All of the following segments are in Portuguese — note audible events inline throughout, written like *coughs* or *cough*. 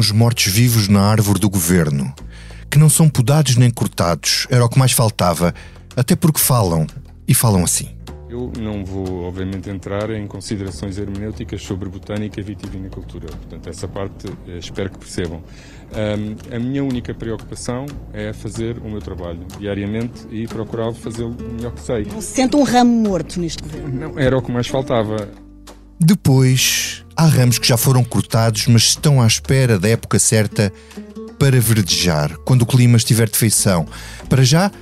ramos mortos-vivos na árvore do governo, que não são podados nem cortados, era o que mais faltava, até porque falam, e falam assim. Eu não vou, obviamente, entrar em considerações hermenêuticas sobre botânica e vitivinicultura. Portanto, essa parte eh, espero que percebam. Um, a minha única preocupação é fazer o meu trabalho diariamente e procurar fazê-lo o melhor que sei. Não se sente um ramo morto neste governo? Não, era o que mais faltava. Depois, há ramos que já foram cortados, mas estão à espera da época certa para verdejar, quando o clima estiver de feição. Para já,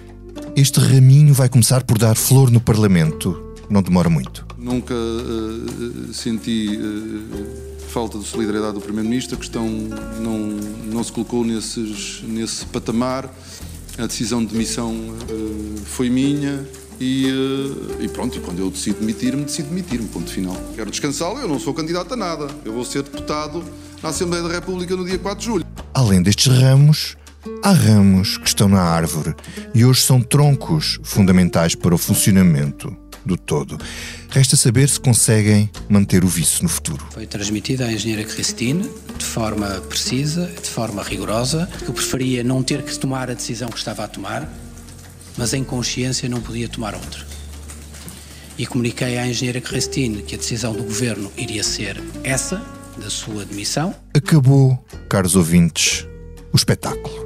este raminho vai começar por dar flor no Parlamento. Não demora muito. Nunca uh, senti uh, falta de solidariedade do Primeiro-Ministro. A questão não, não se colocou nesses, nesse patamar. A decisão de demissão uh, foi minha. E, e, pronto, e quando eu decido demitir-me, decido demitir-me, ponto final. Quero descansá-lo, eu não sou candidato a nada. Eu vou ser deputado na Assembleia da República no dia 4 de julho. Além destes ramos, Há ramos que estão na árvore e hoje são troncos fundamentais para o funcionamento do todo. Resta saber se conseguem manter o vice no futuro. Foi transmitida à engenheira Cristine de forma precisa, de forma rigorosa. Eu preferia não ter que tomar a decisão que estava a tomar, mas em consciência não podia tomar outra. E comuniquei à engenheira Cristine que a decisão do governo iria ser essa, da sua demissão. Acabou, caros ouvintes, o espetáculo.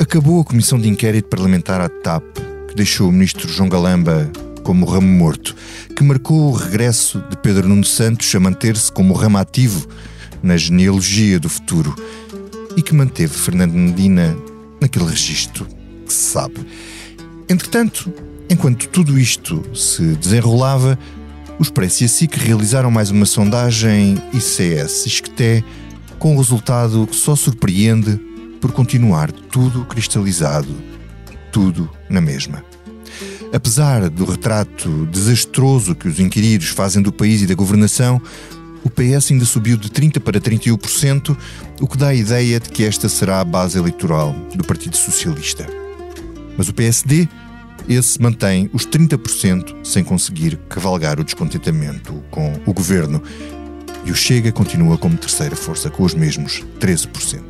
Acabou a comissão de inquérito parlamentar à TAP, que deixou o ministro João Galamba como ramo morto, que marcou o regresso de Pedro Nuno Santos a manter-se como ramo ativo na genealogia do futuro e que manteve Fernando Medina naquele registro que se sabe. Entretanto, enquanto tudo isto se desenrolava, os Expresso e a SIC realizaram mais uma sondagem ICS-ISCTE com um resultado que só surpreende por continuar tudo cristalizado, tudo na mesma. Apesar do retrato desastroso que os inquiridos fazem do país e da governação, o PS ainda subiu de 30% para 31%, o que dá a ideia de que esta será a base eleitoral do Partido Socialista. Mas o PSD, esse mantém os 30% sem conseguir cavalgar o descontentamento com o governo. E o Chega continua como terceira força com os mesmos 13%.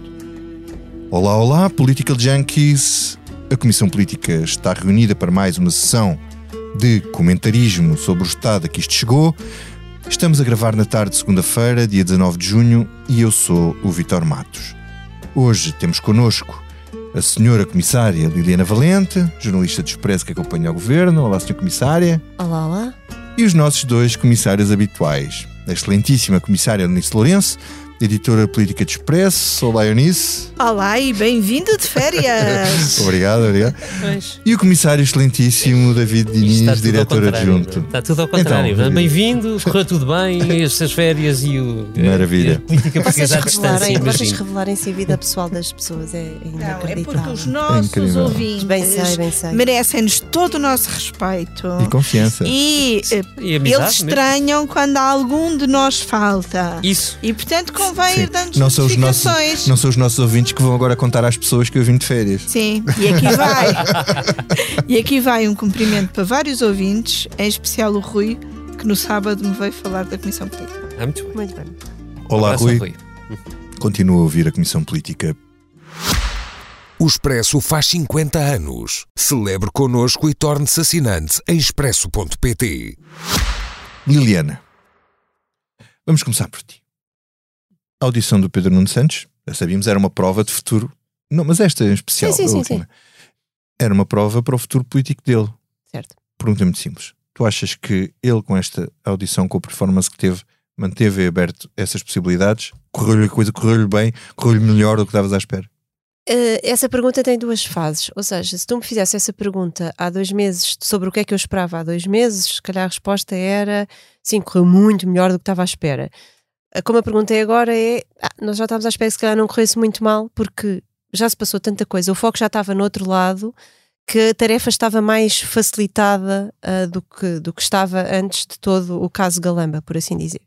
Olá, olá, Political Junkies. A Comissão Política está reunida para mais uma sessão de comentarismo sobre o estado a que isto chegou. Estamos a gravar na tarde de segunda-feira, dia 19 de junho, e eu sou o Vitor Matos. Hoje temos connosco a senhora comissária Liliana Valente, jornalista de Expresso que acompanha o governo. Olá, senhora comissária. Olá, olá. E os nossos dois comissários habituais. A excelentíssima comissária Eunice Lourenço, editora política de Expresso. Olá, Eunice. Olá e bem-vindo de férias. *laughs* obrigado, obrigado. Pois. E o comissário excelentíssimo David Diniz, diretor adjunto. Está tudo ao contrário. Então, bem-vindo, correu tudo bem, *laughs* estas férias e o. Maravilha. A política portuguesa à distância. Vocês revelarem-se a vida pessoal das pessoas é inacreditável. Não, é porque os nossos é ouvintes bem sei, bem sei. merecem-nos todo o nosso respeito. E confiança. E, e eles estranham mesmo. quando algum de nós falta. Isso. E portanto, com convém Sim. ir dando não são, os nossos, não são os nossos ouvintes que vão agora contar às pessoas que eu vim de férias. Sim, e aqui vai. *laughs* e aqui vai um cumprimento para vários ouvintes, em especial o Rui, que no sábado me veio falar da Comissão Política. Ah, muito bem. Muito bem. Olá, Rui. Rui. Continua a ouvir a Comissão Política. O Expresso faz 50 anos. Celebre connosco e torne-se assinante em expresso.pt. Liliana, vamos começar por ti. A audição do Pedro Nuno Santos, já sabíamos, era uma prova de futuro. Não, mas esta em especial, sim, sim, sim, era uma prova para o futuro político dele. Certo. Pergunta muito simples. Tu achas que ele, com esta audição, com a performance que teve, manteve aberto essas possibilidades? Correu-lhe a coisa, correu-lhe bem, correu-lhe melhor do que estavas à espera? Uh, essa pergunta tem duas fases. Ou seja, se tu me fizesse essa pergunta há dois meses sobre o que é que eu esperava há dois meses, se calhar a resposta era sim, correu muito melhor do que estava à espera. Como eu perguntei agora é, ah, nós já estávamos à espera que se calhar não corresse muito mal, porque já se passou tanta coisa, o foco já estava no outro lado, que a tarefa estava mais facilitada uh, do, que, do que estava antes de todo o caso Galamba, por assim dizer.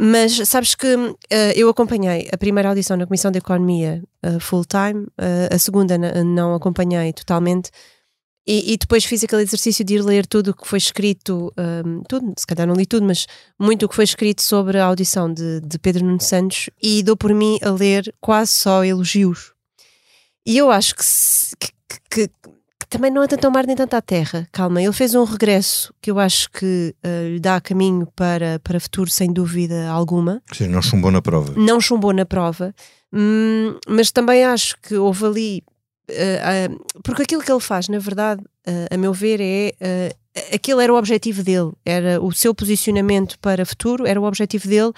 Mas sabes que uh, eu acompanhei a primeira audição na Comissão de Economia uh, full time, a segunda não acompanhei totalmente, E, e depois fiz aquele exercício de ir ler tudo o que foi escrito, um, tudo, se calhar não li tudo, mas muito o que foi escrito sobre a audição de, de Pedro Nuno Santos e dou por mim a ler quase só elogios. E eu acho que, se- que- que- que também não é tanto ao mar nem tanto à terra. Calma, ele fez um regresso que eu acho que uh, lhe dá caminho para, para futuro, sem dúvida alguma seja, não chumbou na prova. não chumbou na prova, hum, mas também acho que houve ali. Ah, porque aquilo que ele faz, na verdade, eh, a meu ver, é. aquele era o objetivo dele, era o seu posicionamento para futuro, era o objetivo dele.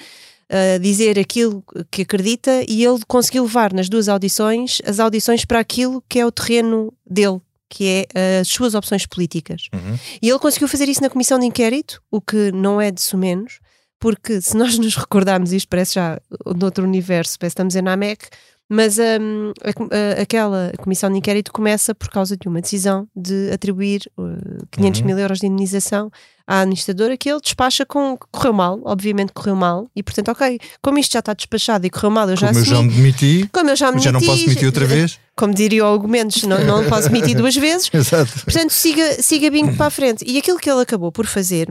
dizer aquilo que acredita e ele conseguiu levar nas duas audições as audições para aquilo que é o terreno dele, que é as suas opções políticas. Uhum. E ele conseguiu fazer isso na comissão de inquérito, o que não é de menos, porque se nós *laughs* nos recordarmos, isto parece já noutro universo, parece que estamos em Namek, mas hum, a a- aquela comissão de inquérito começa por causa de uma decisão de atribuir uh, 500 Uhum. mil euros de indenização à administradora que ele despacha com correu mal, obviamente correu mal, e portanto, ok, como isto já está despachado e correu mal, eu já Como eu já assumi, me demiti, como eu já me já não posso demiti, demitir outra vez. *laughs* Como diria o Hugo Mendes, não, não posso demitir *laughs* duas vezes, Exato. Portanto, siga, siga bingo para a frente. E aquilo que ele acabou por fazer,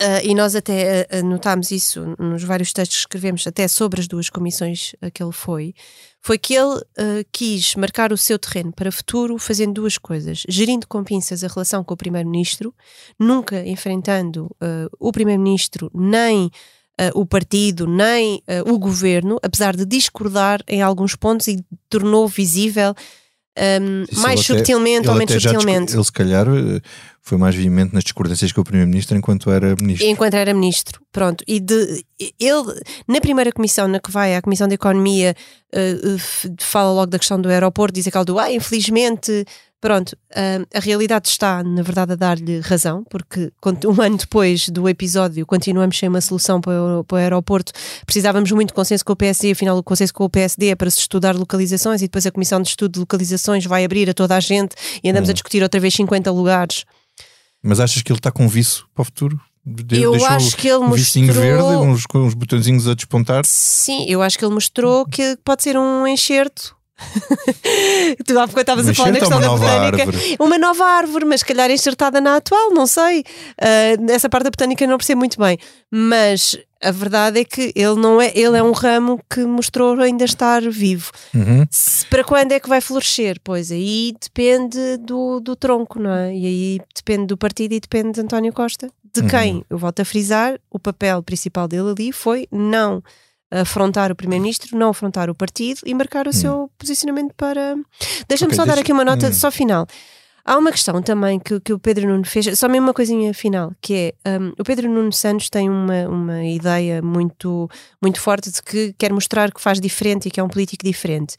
ah, e nós até ah, notámos isso nos vários textos que escrevemos, até sobre as duas comissões que ele foi, foi que ele quis marcar o seu terreno para futuro fazendo duas coisas: gerindo com pinças a relação com o Primeiro-Ministro, nunca enfrentando o Primeiro-Ministro nem. o partido nem o governo, apesar de discordar em alguns pontos e tornou visível Isso mais até- subtilmente ou menos subtilmente. Ele, se calhar, eh, foi mais veemente nas discordâncias com o Primeiro-Ministro enquanto era Ministro. enquanto era ministro. Pronto. E de, ele, na primeira comissão na que vai, a Comissão de Economia, f- fala logo da questão do aeroporto, diz aquele do, ah, infelizmente. Pronto, ah, a realidade está, na verdade, a dar-lhe razão, porque um ano depois do episódio continuamos sem uma solução para o, para o aeroporto. Precisávamos muito de consenso com o PSD, afinal, o consenso com o PSD é para se estudar localizações e depois a Comissão de Estudo de Localizações vai abrir a toda a gente e andamos a discutir outra vez 50 lugares. Mas achas que ele está com viço para o futuro? De- Eu acho que ele um vistinho mostrou- verde, uns, com uns botõezinhos a despontar. Sim, eu acho que ele mostrou que pode ser um enxerto. *laughs* tu há pouco estavas a falar na questão da botânica. árvore? Uma nova árvore, mas se calhar enxertada na atual, não sei. Ah, essa parte da botânica não percebo muito bem. Mas a verdade é que ele não é, ele é um ramo que mostrou ainda estar vivo. Uhum. Se- para quando é que vai florescer? Pois aí depende do, do tronco, não é? E aí depende do partido e depende de António Costa. De Uhum. quem? Eu volto a frisar, o papel principal dele ali foi não afrontar o primeiro-ministro, não afrontar o partido e marcar o seu posicionamento para. Deixa-me Ok, só dar deixa- aqui uma nota Hum. só final. Há uma questão também que, que o Pedro Nuno fez, só mesmo uma coisinha final, que é um, o Pedro Nuno Santos tem uma, uma ideia muito, muito forte de que quer mostrar que faz diferente e que é um político diferente.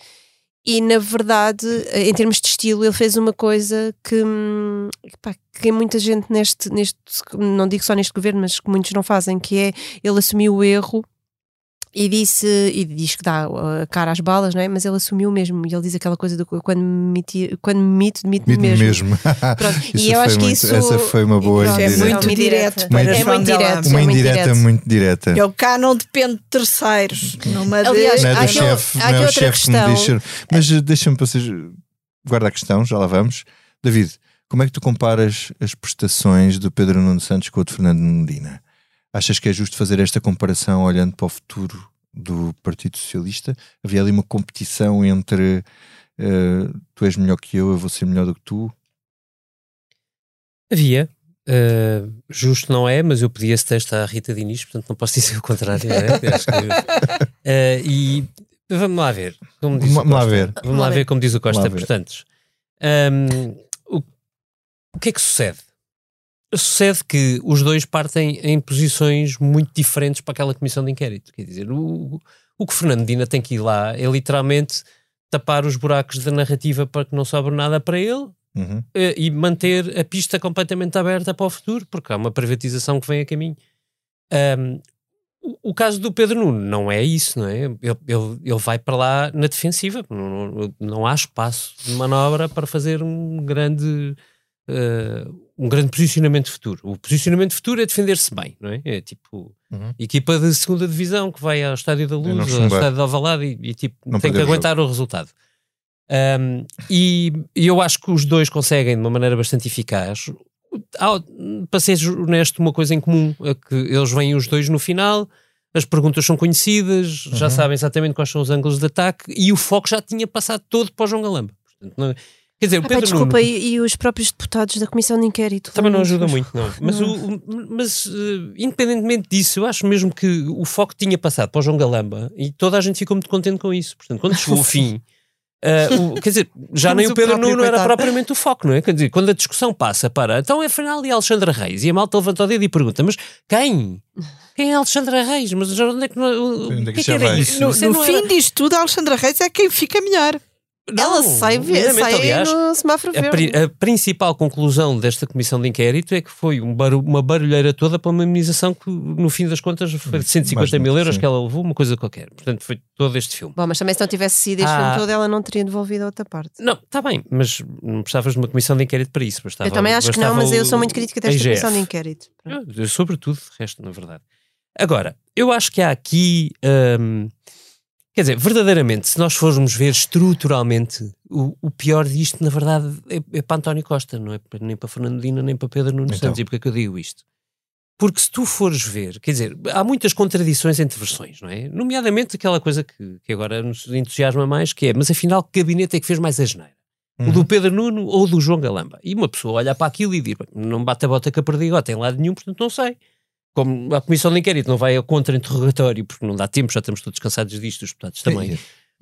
E na verdade, em termos de estilo, ele fez uma coisa que, hum, pá, que muita gente neste, neste, não digo só neste governo, mas que muitos não fazem, que é ele assumiu o erro e disse, e diz que dá a cara às balas, não é? Mas ele assumiu mesmo, e ele diz aquela coisa do quando me miti- quando me mito, demito-me Mito mesmo. mesmo. *laughs* *laughs* E eu acho que muito- isso Essa foi uma boa é indireta. muito uma direto é muito direto, Uma é muito indireta muito direta. Eu cá não dependo de terceiros. Numa Aliás, Não é há do aqui- chefe, há não é o chefe que me diz. ser- Mas eh, deixa-me para vocês. Guarda a questão, já lá vamos. David, como é que tu comparas as prestações do Pedro Nuno Santos com o de Fernando Medina? Achas que é justo fazer esta comparação olhando para o futuro do Partido Socialista? Havia ali uma competição entre eh, tu és melhor que eu, eu vou ser melhor do que tu? Havia. Uh, justo não é, mas eu pedi esse texto à Rita Diniz, portanto não posso *laughs* dizer o contrário. Não é? Uh, e vamos lá ver. Como diz Vamos lá ver. Vamos lá ver como diz o Costa. Portanto, um, o, o que é que sucede? Sucede que os dois partem em posições muito diferentes para aquela comissão de inquérito. Quer dizer, o, o que Fernando Medina tem que ir lá é literalmente tapar os buracos da narrativa para que não sobre nada para ele Uhum. eh, e manter a pista completamente aberta para o futuro, porque há uma privatização que vem a caminho. O, o caso do Pedro Nuno não é isso, não é? Ele, ele, ele vai para lá na defensiva, não, não, não há espaço de manobra para fazer um grande. Eh, um grande posicionamento futuro. O posicionamento futuro é defender-se bem, não é? É tipo Uhum. equipa de segunda divisão que vai ao Estádio da Luz, ao. Estádio de Alvalade e, e tipo, Não tem que aguentar o resultado. Um, e, e eu acho que os dois conseguem de uma maneira bastante eficaz. Há, para ser honesto, uma coisa em comum é que eles vêm os dois no final, as perguntas são conhecidas, já sabem exatamente quais são os ângulos de ataque e o foco já tinha passado todo para o João Galamba. Portanto, não- quer dizer, o Ah, pá, Pedro desculpa, Nuno e, e os próprios deputados da Comissão de Inquérito? também não ajuda muito, não. Mas, o- o- mas eh, independentemente disso, eu acho mesmo que o foco tinha passado para o João Galamba e toda a gente ficou muito contente com isso. Portanto, quando chegou o *laughs* fim. eh, o- quer dizer, já Mas nem o Pedro Nuno era propriamente o foco, não é? Quer dizer, quando a discussão passa para então é afinal e a Alexandra Reis e a malta levanta o dedo e pergunta: mas quem? Quem é a Alexandra Reis? Mas onde é que, o, Onde é o que que, é que já era isso? No, no não fim era- disto tudo, a Alexandra Reis é quem fica melhor. Ela Não, sai, ver, minimamente, sai aliás, no semáforo a, verde. pri- a principal conclusão desta comissão de inquérito é que foi um baru- uma barulheira toda para uma imunização que, no fim das contas, foi de 150 mil euros sim. que ela levou, uma coisa qualquer. Portanto, foi todo este filme. Bom, mas também se não tivesse sido este Ah. filme todo, ela não teria devolvido a outra parte. Não, está bem, mas não precisavas de uma comissão de inquérito para isso. Bastava, eu também acho que não, mas eu sou muito crítica desta IGF. Comissão de Inquérito. Eu, eu sobretudo, de resto, na verdade. Agora, eu acho que há aqui. hum, quer dizer, verdadeiramente, se nós formos ver estruturalmente, o, o pior disto, na verdade, é, é para António Costa, não é para- nem para Fernando Dina, nem para Pedro Nuno Então. Santos. E porquê é que eu digo isto? Porque se tu fores ver, quer dizer, há muitas contradições entre versões, não é? Nomeadamente aquela coisa que, que agora nos entusiasma mais, que é, mas afinal, que gabinete é que fez mais a geneira? O do Pedro Nuno ou o do João Galamba? E uma pessoa olha para aquilo e diz, "Bem, não bate a bota com a perdigota em lado nenhum, portanto não sei. Como a comissão de inquérito não vai a contra-interrogatório, porque não dá tempo, já estamos todos cansados disto, os deputados também.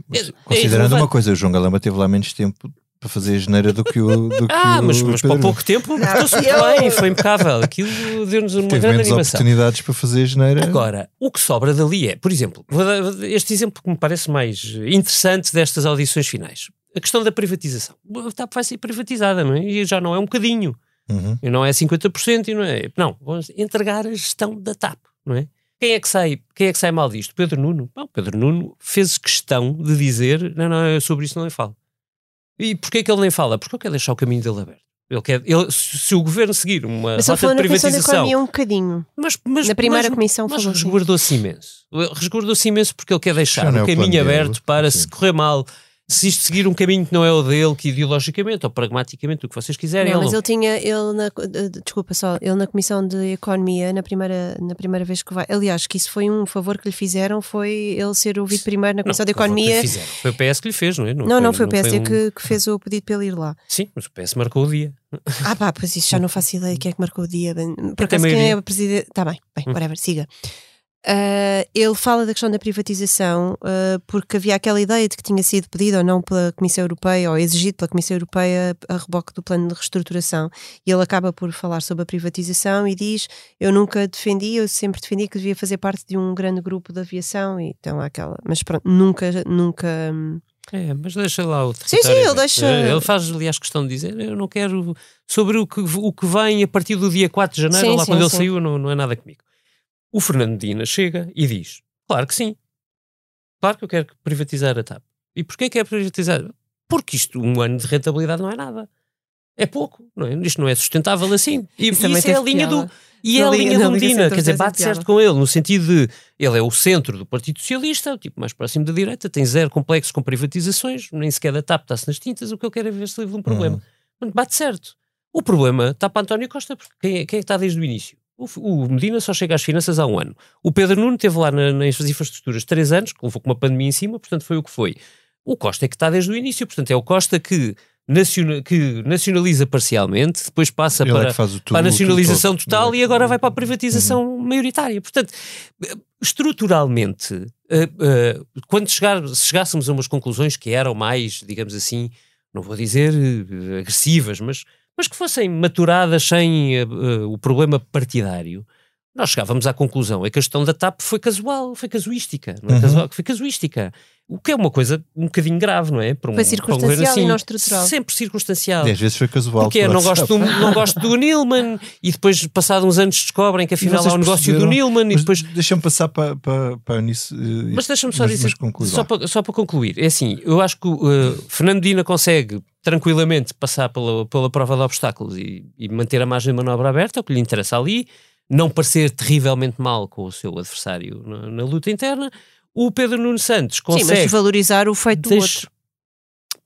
Mas, É- é Considerando irrelevante. uma coisa, o João Galamba teve lá menos tempo para fazer a geneira do que o. Do que Ah, o mas, mas para pouco tempo portou-se bem, foi impecável. Aquilo deu-nos uma Teve grande menos animação. oportunidades para fazer a geneira. Agora, o que sobra dali é, por exemplo, vou dar este exemplo que me parece mais interessante destas audições finais. A questão da privatização. A TAP vai ser privatizada, não é? E já não é um bocadinho. Uhum. E não é 50% e não é. Não, vamos entregar a gestão da TAP, não é? Quem é que sai, quem é que sai mal disto? Pedro Nuno? Não, Pedro Nuno fez questão de dizer: não, não, eu sobre isso não lhe falo. E porquê que ele nem fala? Porque ele quer deixar o caminho dele aberto. Ele quer, ele, se o governo seguir uma Mas rota falou de na Comissão de privatização. Economia um bocadinho. Mas, mas, Na primeira mas, comissão mas resguardou-se imenso. Resguardou-se imenso porque ele quer deixar Já é o plano caminho dele, aberto para sim. se correr mal. Se isto seguir um caminho que não é o dele, que ideologicamente ou pragmaticamente, o que vocês quiserem, Não, ele mas não ele tinha, ele na, eh, desculpa só, ele na Comissão de Economia, na primeira, na primeira vez que vai, aliás, que isso foi um favor que lhe fizeram, foi ele ser ouvido primeiro na Comissão de foi o que lhe Economia. Foi o PS que lhe fez, não é? Não, não, foi o PSD um- que, que fez o pedido para ele ir lá. *laughs* Sim, mas o PS marcou o dia. Ah pá, pois isso já não faço ideia quem é que marcou o dia. Por acaso quem é o presidente. Está bem, bem, Hum. whatever, siga. Ah, ele fala da questão da privatização ah, porque havia aquela ideia de que tinha sido pedido ou não pela Comissão Europeia ou exigido pela Comissão Europeia a reboque do plano de reestruturação e ele acaba por falar sobre a privatização e diz eu nunca defendi, eu sempre defendi que devia fazer parte de um grande grupo de aviação e então há aquela, mas pronto, nunca, nunca hum, É, mas deixa lá o sim, território ele deixa- Ele faz, aliás, questão de dizer: eu não quero. Sobre o que, o que vem a partir do dia 4 de janeiro, Sim, lá sim, quando ele sim. saiu, não, não é nada comigo. O Fernando Dina chega e diz: Claro que sim. Claro que eu quero privatizar a TAP. E porquê que é privatizar? Porque isto, um ano de rentabilidade, não é nada. É pouco, não é? Isto não é sustentável assim. E isso, também é a linha piada. do. E é a linha- do Medina, quer dizer, bate certo com ele, no sentido de ele é o centro do Partido Socialista, o tipo mais próximo da direita, tem zero complexo com privatizações, nem sequer da TAP está-se nas tintas, o que eu quero é ver se livre de um problema. Portanto, bate certo. O problema está para António Costa, porque quem é, quem é que está desde o início? O, Medina só chega às finanças há um ano. O Pedro Nuno teve lá na- nas infraestruturas três anos, levou com uma pandemia em cima, portanto foi o que foi. O Costa é que está desde o início, portanto é o Costa que, naciona- que nacionaliza parcialmente, depois passa Ele é para, o tudo, para a nacionalização tudo total e agora vai para a privatização Uhum. maioritária. Portanto, estruturalmente, eh, eh, quando chegar, se chegássemos a umas conclusões que eram mais, digamos assim, não vou dizer eh, agressivas, mas, mas que fossem maturadas sem eh, o problema partidário, nós chegávamos à conclusão é que a gestão da TAP foi casual, foi casuística, não é Uhum. casual, foi casuística. O que é uma coisa um bocadinho grave, não é? Para um, Foi para um circunstancial e assim, não estrutural. Sempre circunstancial. E às vezes foi casual. Porque é, não gosto, do, não gosto do Nilman e depois, passados uns anos, descobrem que afinal há um negócio do? Nilman e depois. Deixa-me passar para, para, para nisso. eh, Mas deixa-me só mas- dizer, mas só para, só para concluir, é assim, eu acho que uh, Fernando Dina consegue tranquilamente passar pela, pela prova de obstáculos e, e manter a margem de manobra aberta, é o que lhe interessa ali, não parecer terrivelmente mal com o seu adversário na, na luta interna. O Pedro Nuno Santos Sim, mas consegue valorizar o feito do outro.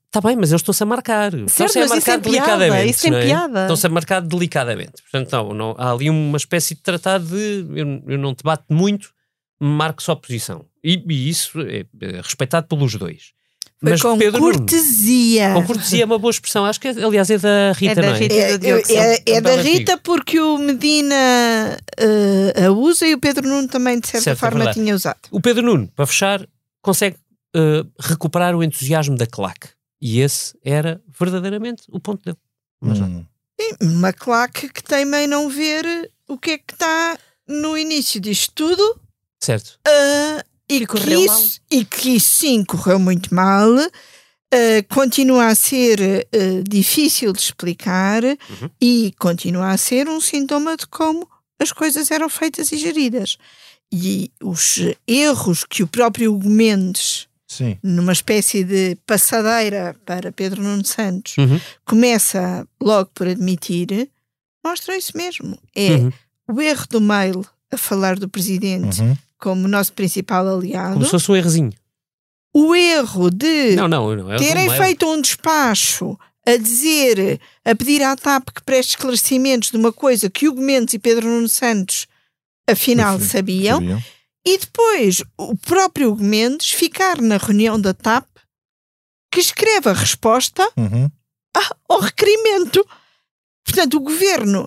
Está bem, mas eles estão-se a marcar. Estão-se a mas isso marcar tem piada, delicadamente. isso tem não é? piada. Estão-se a marcar delicadamente. Portanto, não, não, há ali uma espécie de tratado de eu, eu não te bato muito, marco só posição. E, e isso é, é respeitado pelos dois. Foi mas com Pedro Nuno, cortesia. com cortesia é uma boa expressão. Acho que, aliás, é da Rita, É da não é? Rita. É, do Diogo é- é- é Um da Rita porque o Medina eh, a usa e o Pedro Nuno também, de certa Certo, é forma, tinha usado. O Pedro Nuno, para fechar, consegue eh, recuperar o entusiasmo da claque. E esse era verdadeiramente o ponto dele. Mas não. Hum. Uma claque que teima em não ver o que é que está no início disto tudo Certo. ah, e, que correu isso, e que isso sim correu muito mal. ah, continua a ser ah, difícil de explicar Uhum. e continua a ser um sintoma de como as coisas eram feitas e geridas. E os erros que o próprio Hugo Mendes Sim. numa espécie de passadeira para Pedro Nuno Santos, Uhum. começa logo por admitir, mostra isso mesmo. É Uhum. o erro do mail a falar do presidente Uhum. Como nosso principal aliado, Como se fosse um errozinho. o erro de Não, não, não. É terem um feito um despacho a dizer, a pedir à TAP que preste esclarecimentos de uma coisa que Hugo Mendes e Pedro Nuno Santos afinal sabiam, Sabiam? e depois o próprio Hugo Mendes ficar na reunião da TAP que escreve a resposta Uhum. ao requerimento. Portanto, o governo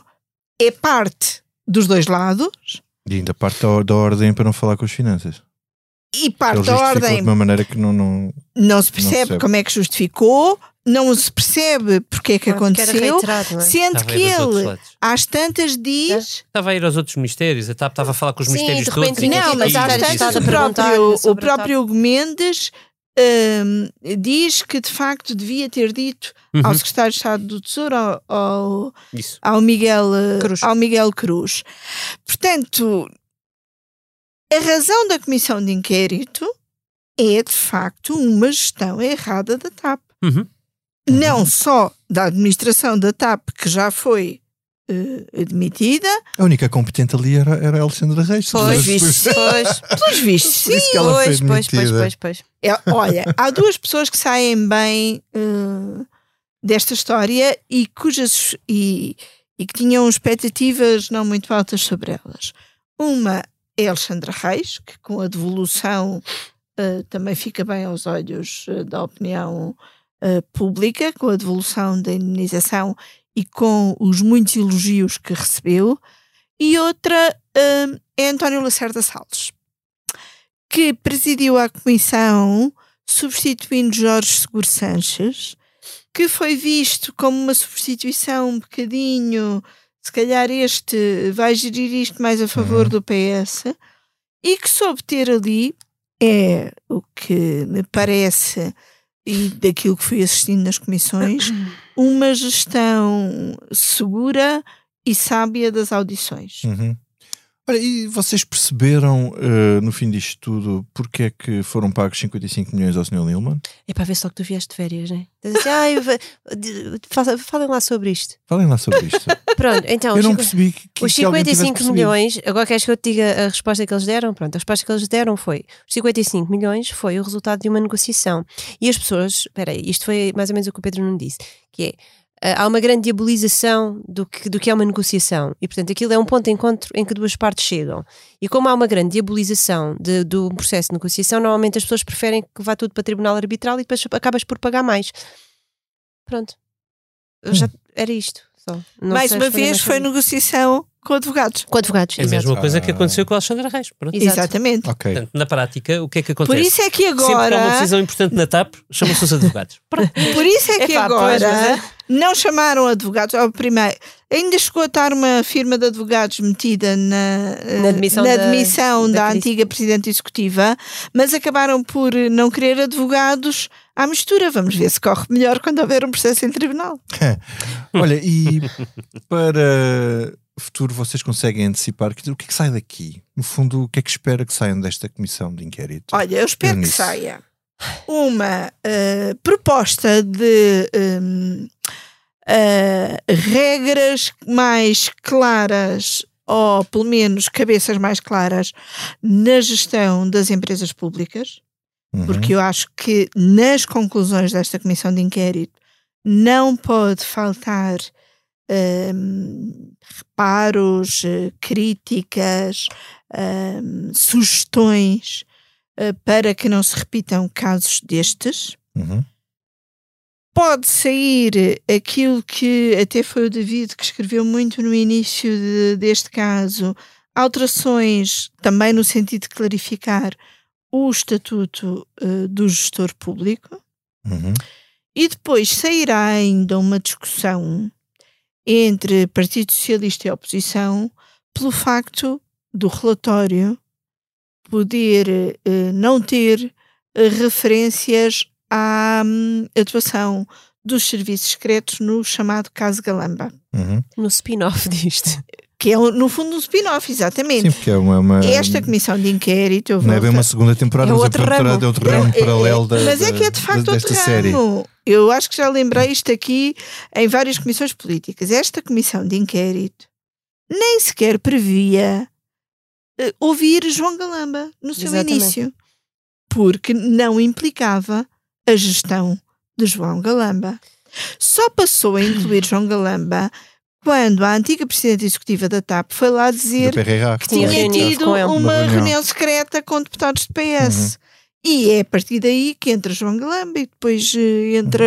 é parte dos dois lados E ainda parte da, da ordem para não falar com as finanças. e parte da ordem de uma maneira que não. não... não se percebe percebe. como é que justificou, não se percebe porque é que Porque aconteceu, reiterado, não é? sendo Estava que ele, às tantas, diz. Estava a ir aos outros TAP estava a falar com os Sim, ministérios de todos. Não, mas às tantas o próprio, o próprio Hugo Mendes hum, diz que de facto devia ter dito Uhum. ao secretário de Estado do Tesouro, ao, ao, ao Miguel, eh, Cruz. ao Miguel Cruz. Portanto, a razão da comissão de inquérito é de facto uma gestão errada da TAP. Uhum. Não só da administração da TAP, que já foi eh, admitida, A única competente ali era, era a Alexandra Reis. Pois, Mas- visto, pois, pelos *laughs* vistos, foi pois, pois, pois, pois, pois. É, olha, há duas pessoas que saem bem eh, desta história e cujas e, e que tinham expectativas não muito altas sobre elas. Uma é Alexandra Reis, que com a devolução eh, também fica bem aos olhos da opinião pública, com a devolução da indenização e com os muitos elogios que recebeu. E outra eh, é António Lacerda Salles que presidiu a comissão substituindo Jorge Seguro Sanches, que foi visto como uma substituição um bocadinho, se calhar este vai gerir isto mais a favor Uhum. do PS, e que soube ter ali, é o que me parece, e daquilo que fui assistindo nas comissões, *coughs* uma gestão segura e sábia das audições. Uhum. Olha, e vocês perceberam eh, no fim disto tudo porque é que foram pagos 55 milhões ao Sr. Nilman? É para ver só que tu vieste de férias, né? Estás assim, "Ai, va- de- fa- falem lá sobre isto. Falem lá sobre isto. *laughs* Pronto, então, Eu não os percebi que, que Os que alguém tivesse 55 percebido. milhões, agora queres que eu te diga a resposta que eles deram? Pronto, a resposta que eles deram foi: os 55 milhões foi o resultado de uma negociação. E as pessoas, espera aí, isto foi mais ou menos o que o Pedro não disse, que é. Ah, Há uma grande diabolização do que, do que é uma negociação e, portanto, aquilo é um ponto de encontro em que duas partes chegam. E como há uma grande diabolização de, do processo de negociação, normalmente as pessoas preferem que vá tudo para tribunal arbitral e depois acabas por pagar mais. Pronto. Eu Já, era isto. Só. Não mais sei uma vez mais foi negociação com advogados. Com advogados. É a mesma coisa que Ah. aconteceu com a Alexandra Reis. Pronto. Exato. Exatamente. Ok. Portanto, na prática, o que é que Por acontece? isso é que Sempre que há uma agora, decisão importante na TAP, chamam-se os advogados. *laughs* Pronto. por isso é que Epá, pois, agora não chamaram advogados. Ao primeiro, ainda chegou a estar uma firma de advogados metida na, Na admissão na da- admissão da da, Cris. antiga presidente executiva, mas acabaram por não querer advogados à mistura. Vamos ver se corre melhor quando houver um processo em tribunal. *laughs* Olha, e *laughs* para futuro vocês conseguem antecipar o que é que sai daqui? No fundo, o que é que espera que saiam desta comissão de inquérito? Olha, eu espero que saia uma eh, proposta de hum, eh, regras mais claras, ou pelo menos cabeças mais claras, na gestão das empresas públicas. Uhum. porque eu acho que nas conclusões desta comissão de inquérito não pode faltar hum, reparos, eh, críticas, hum, sugestões eh, para que não se repitam casos destes. Uhum. Pode sair aquilo que até foi o David que escreveu muito no início de- deste caso, alterações também no sentido de clarificar o estatuto eh, do gestor público. Uhum. E depois sairá ainda uma discussão entre Partido Socialista e oposição pelo facto do relatório poder eh, não ter eh, referências à hum, atuação dos serviços secretos no chamado caso Galamba, Uhum. No spin-off disto. *laughs* que é no fundo um spin-off, exatamente. Sim, porque é uma. uma- Esta comissão de inquérito, Não é bem uma segunda temporada, É mas outro é outra temporada, ramo. é outro ramo É, é, paralelo da, Mas é que é de da- facto desta outro série. ramo. Eu acho que já lembrei isto aqui em várias comissões políticas. Esta comissão de inquérito nem sequer previa eh, ouvir João Galamba no seu Exatamente. início, porque não implicava a gestão de João Galamba. Só passou a incluir João Galamba quando a antiga presidente executiva da TAP foi lá dizer que Tinha tido uma Uma reunião. secreta com deputados do PS. E é a partir daí que entra João Galamba e depois eh, entra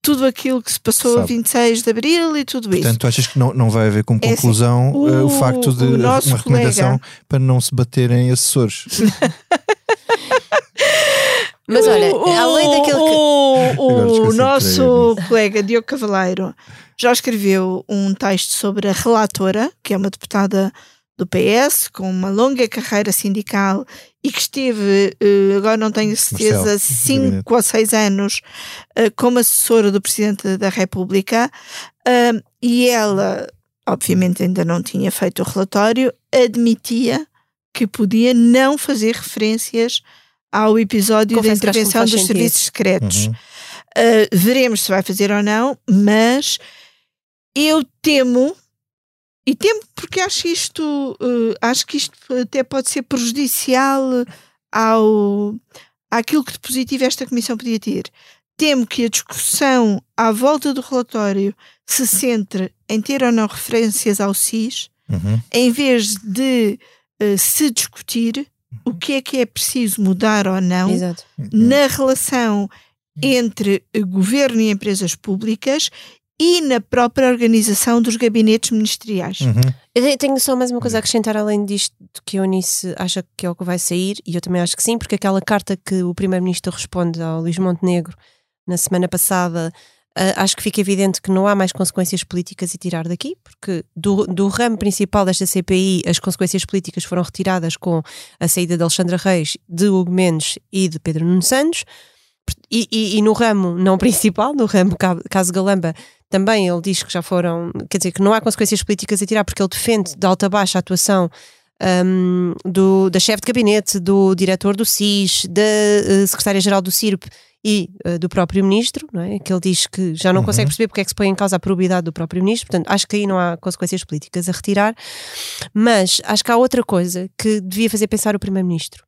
tudo aquilo que se passou a Sabe. 26 de Abril e tudo isso. Portanto, tu achas que não, não vai haver como É assim, conclusão o- eh, o, facto de o uma recomendação colega- para não se baterem assessores? *laughs* Mas olha, O- além daquele que. o, o nosso colega Diogo Cavaleiro já escreveu um texto sobre a relatora, que é uma deputada do PS, com uma longa carreira sindical e que esteve, eh, agora não tenho certeza, Marcelo, cinco ou seis anos eh, como assessora do Presidente da República. Ah, e ela, obviamente, ainda não tinha feito o relatório, admitia que podia não fazer referências ao episódio Confesso da intervenção dos sentido. serviços secretos. Uhum. Uh, veremos se vai fazer ou não, mas eu temo, e temo porque acho isto, uh, acho que isto até pode ser prejudicial ao àquilo que de positivo esta comissão podia ter. Temo que a discussão à volta do relatório se centre em ter ou não referências ao SIS, Uhum. em vez de uh, se discutir o que é que é preciso mudar ou não Exato. na relação entre governo e empresas públicas e na própria organização dos gabinetes ministeriais. Uhum. Eu te- tenho só mais uma coisa a acrescentar além disto que a Eunice acha que é o que vai sair, e eu também acho que sim, porque aquela carta que o Primeiro-Ministro responde ao Luís Montenegro na semana passada, acho que fica evidente que não há mais consequências políticas a tirar daqui, porque do, do ramo principal desta CPI as consequências políticas foram retiradas com a saída de Alexandra Reis, de Hugo Mendes e de Pedro Nuno Santos. E, e- e no ramo não *laughs* principal, no ramo ca- caso Galamba, também ele diz que já foram, quer dizer, que não há consequências políticas a tirar, porque ele defende de alta baixa a atuação hum, do, da chefe de gabinete, do diretor do SIS, da eh, secretária-geral do CIRP e eh, do próprio ministro, não é? que ele diz que já não Uhum. consegue perceber porque é que se põe em causa a probidade do próprio ministro, portanto, acho que aí não há consequências políticas a retirar, mas acho que há outra coisa que devia fazer pensar o primeiro-ministro.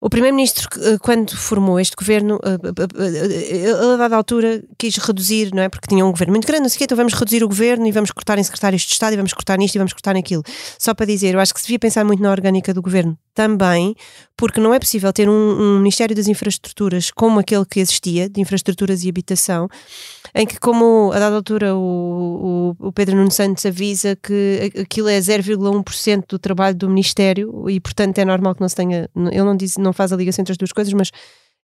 O primeiro-ministro, eh, quando formou este governo, eh, eh, a dada altura quis reduzir, não é? Porque tinha um governo muito grande, não sei o quê, então vamos reduzir o governo e vamos cortar em secretários de Estado e vamos cortar nisto e vamos cortar naquilo. Só para dizer, eu acho que se devia pensar muito na orgânica do governo também, porque não é possível ter um, um Ministério das Infraestruturas como aquele que existia, de Infraestruturas e Habitação, em que, como a dada altura o, o, o Pedro Nuno Santos avisa que aquilo é 0,1% do trabalho do Ministério e, portanto, é normal que não se tenha. Ele não, diz, não faz a ligação entre as duas coisas, mas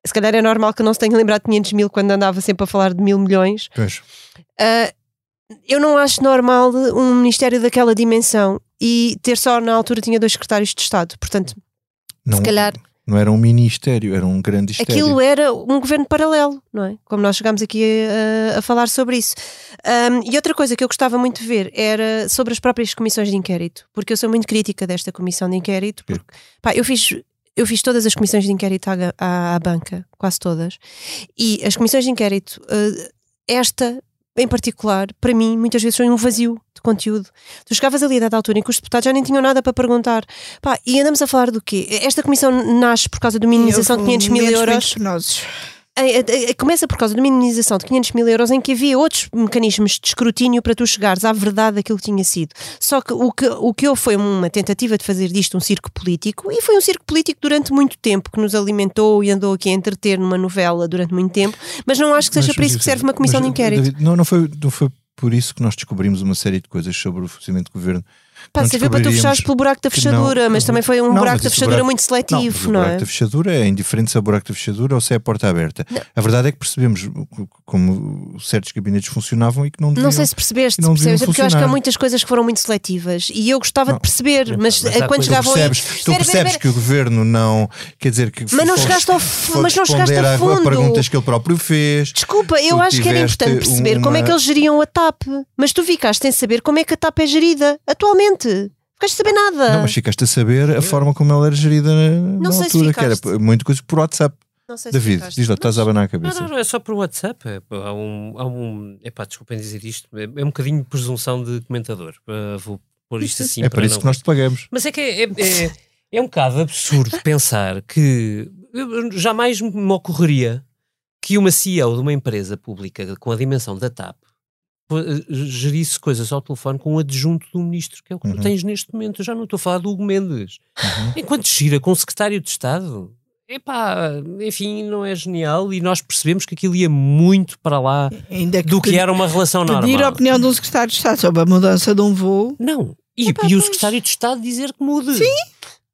se calhar é normal que não se tenha lembrado de 500 mil quando andava sempre a falar de mil milhões. Pois. Ah, eu não acho normal um Ministério daquela dimensão e ter só na altura tinha dois secretários de Estado. Portanto, Não, se calhar não era um ministério, era um grande mistério. aquilo era um governo paralelo, não é? Como nós chegámos aqui a, a falar sobre isso. Um, e outra coisa que eu gostava muito de ver era sobre as próprias comissões de inquérito, porque eu sou muito crítica desta comissão de inquérito. Porque, pá, eu fiz. Eu fiz todas as comissões de inquérito à, à, à banca, quase todas, e as comissões de inquérito, eh, esta em particular, para mim, muitas vezes foi um vazio de conteúdo. Tu chegavas ali a dada altura em que os deputados já nem tinham nada para perguntar. Pá, e andamos a falar do quê? Esta comissão nasce por causa de uma minimização de 500 mil euros. penosos. É, é, é, Começa por causa de uma minimização de 500 mil euros em que havia outros mecanismos de escrutínio para tu chegares à verdade daquilo que tinha sido. Só que o que, o que houve foi uma tentativa de fazer disto um circo político e foi um circo político durante muito tempo que nos alimentou e andou aqui a entreter numa novela durante muito tempo, mas não acho que seja Mas, para isso que serve uma comissão mas, de inquérito. David, não, não foi, não foi por isso que nós descobrimos uma série de coisas sobre o funcionamento do governo. Pá, Não serviu para tu fechares pelo buraco da que não- fechadura, mas também foi um Não, buraco da fechadura buraco- muito seletivo, mas não, o buraco é? da fechadura é indiferente se é o buraco da fechadura ou se é a porta aberta. A verdade é que percebemos co- como certos gabinetes funcionavam e que não deviam. Não sei se percebeste, não percebes? É porque eu acho que há muitas coisas que foram muito seletivas e eu gostava de perceber, mas, mas eh, quando coisas- Tu chegavam aí. percebes, tu percebes que o governo não. Quer dizer que. Mas não chegaste ao mas não chegaste responder a a- fundo. a perguntas que ele próprio fez. Desculpa, eu acho que era importante perceber como é que eles geriam a TAP, mas tu ficaste sem saber como é que a TAP é gerida atualmente. Ficaste sem saber nada. Não, mas ficaste a saber a forma como ela era gerida na, na sei se altura, que ficaste. era muito coisa por WhatsApp. Não sei se David, ficaste. diz lá, estás a abanar a Não, cabeça. não, não, é só por WhatsApp. É, pá, há um, há um. Epá, desculpem dizer isto, é, é um bocadinho de presunção de comentador. Ah, vou pôr isto assim. é para para isso não- que nós te pagamos. Mas é que é, é, é, é um bocado absurdo pensar que eu- jamais me ocorreria que uma CEO de uma empresa pública com a dimensão da TAP gerisse coisas ao telefone com um adjunto do ministro, que é o que Uhum. tu tens neste momento. Eu já não estou a falar do Hugo Mendes. Uhum. Enquanto gira com o secretário de Estado, epá, enfim, não é genial e nós percebemos que aquilo ia muito para lá Ainda que do que era uma relação pedir a normal. opinião de um secretário de Estado sobre a mudança de um voo. Não. E, Epá, e o secretário de Estado dizer que mude. Sim.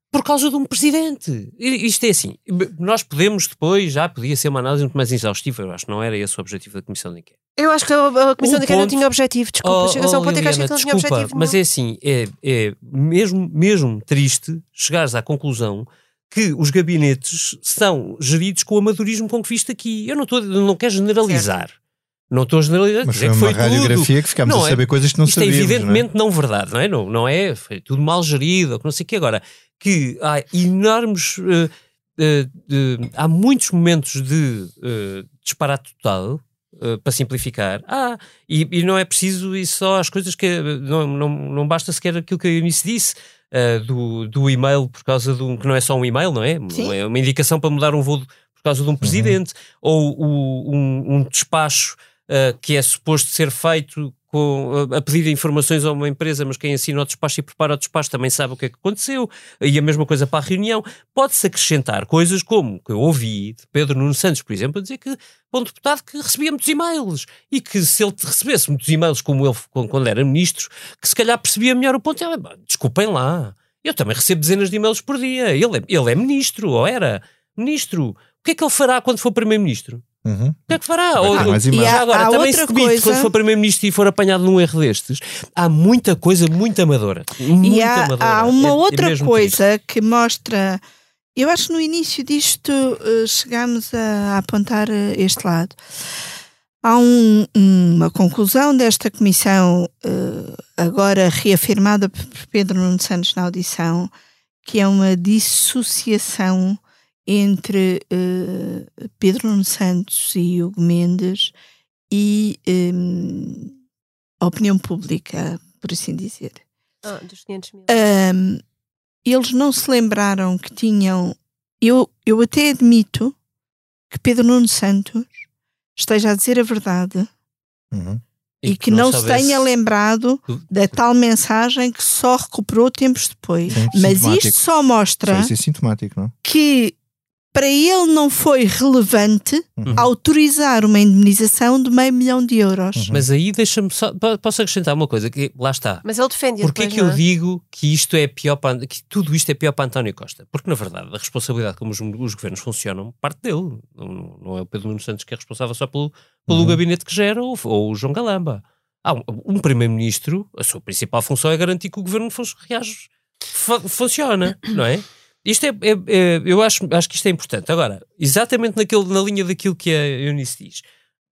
Por causa de um presidente. I- Isto é assim. Nós podemos depois, já podia ser uma análise muito mais exaustiva. Eu acho que não era esse o objetivo da Comissão de Inquérito. Eu acho que a, a Comissão Um de Inquérito não tinha objetivo. Desculpa, Oh, um oh, ponto em que acho que Liliana, não tinha objetivo. mas nenhum. é assim, é, é mesmo, mesmo triste chegares à conclusão que os gabinetes são geridos com o amadorismo com que viste aqui. Eu não, estou, não quero generalizar. Não estou a generalizar. Mas dizer foi que uma tudo. radiografia que ficámos Não a é- saber coisas que não Isto é sabíamos. evidentemente não, verdade, não é? Não, não é? Foi tudo mal gerido, ou que não sei o que. Agora, que há enormes. eh, eh, de- há muitos momentos de eh, disparate total. Eh, para simplificar, ah, e, e não é preciso ir só as coisas que não, não, não basta sequer aquilo que a Eunice disse eh, do, do e-mail por causa de um que não é só um e-mail, não é? Sim. É uma indicação para mudar um voo por causa de um presidente, ou o- um, um despacho uh, que é suposto ser feito com, a pedir informações a uma empresa, mas quem assina o despacho e prepara o despacho também sabe o que é que aconteceu, e a mesma coisa para a reunião. Pode-se acrescentar coisas como que eu ouvi de Pedro Nuno Santos, por exemplo, a dizer que para um deputado que recebia muitos e-mails e que se ele recebesse muitos e-mails como ele quando era ministro, que se calhar percebia melhor o ponto. Ele, desculpem lá, eu também recebo dezenas de e-mails por dia. Ele é, ele é ministro, ou era ministro. O que é que ele fará quando for primeiro-ministro? Uhum. O que é que fará? Vai Ou, mais e já agora, Há também outra se demite coisa- quando for primeiro-ministro e for apanhado num erro destes. Há muita coisa muito amadora. Muito E há, amadora. há uma É- é outra mesmo coisa que mostra. Eu acho que no início disto eh, chegámos a, a apontar eh, este lado. Há um- uma conclusão desta comissão, eh, agora reafirmada por Pedro Nuno Santos na audição, que é uma dissociação entre eh, Pedro Nuno Santos e Hugo Mendes e eh, a opinião pública, por assim dizer. Ah, dos 500 mil. Ahm, eles não se lembraram que tinham. Eu, eu até admito que Pedro Nuno Santos esteja a dizer a verdade Uhum. e, que não, se soubesse- tenha lembrado do- da tal mensagem que só recuperou tempos depois. Sim, Mas isto só mostra Só isso é sintomático, não? que para ele não foi relevante Uhum. autorizar uma indemnização de meio milhão de euros. Uhum. Mas aí deixa-me só. po- Posso acrescentar uma coisa? Que lá está. Mas ele defende Porquê depois, que eu não é? digo que isto é pior para, que tudo isto é pior para António Costa? Porque, na verdade, a responsabilidade como os, os governos funcionam parte dele. Não, não é o Pedro Nuno Santos que é responsável só pelo, pelo Uhum. gabinete que gera ou, ou o João Galamba. Há um, um primeiro-ministro, a sua principal função é garantir que o governo reage, fu- funciona, não é? Isto é, é- é- eu acho, acho que isto é importante. Agora, exatamente naquele, na linha daquilo que a Eunice diz,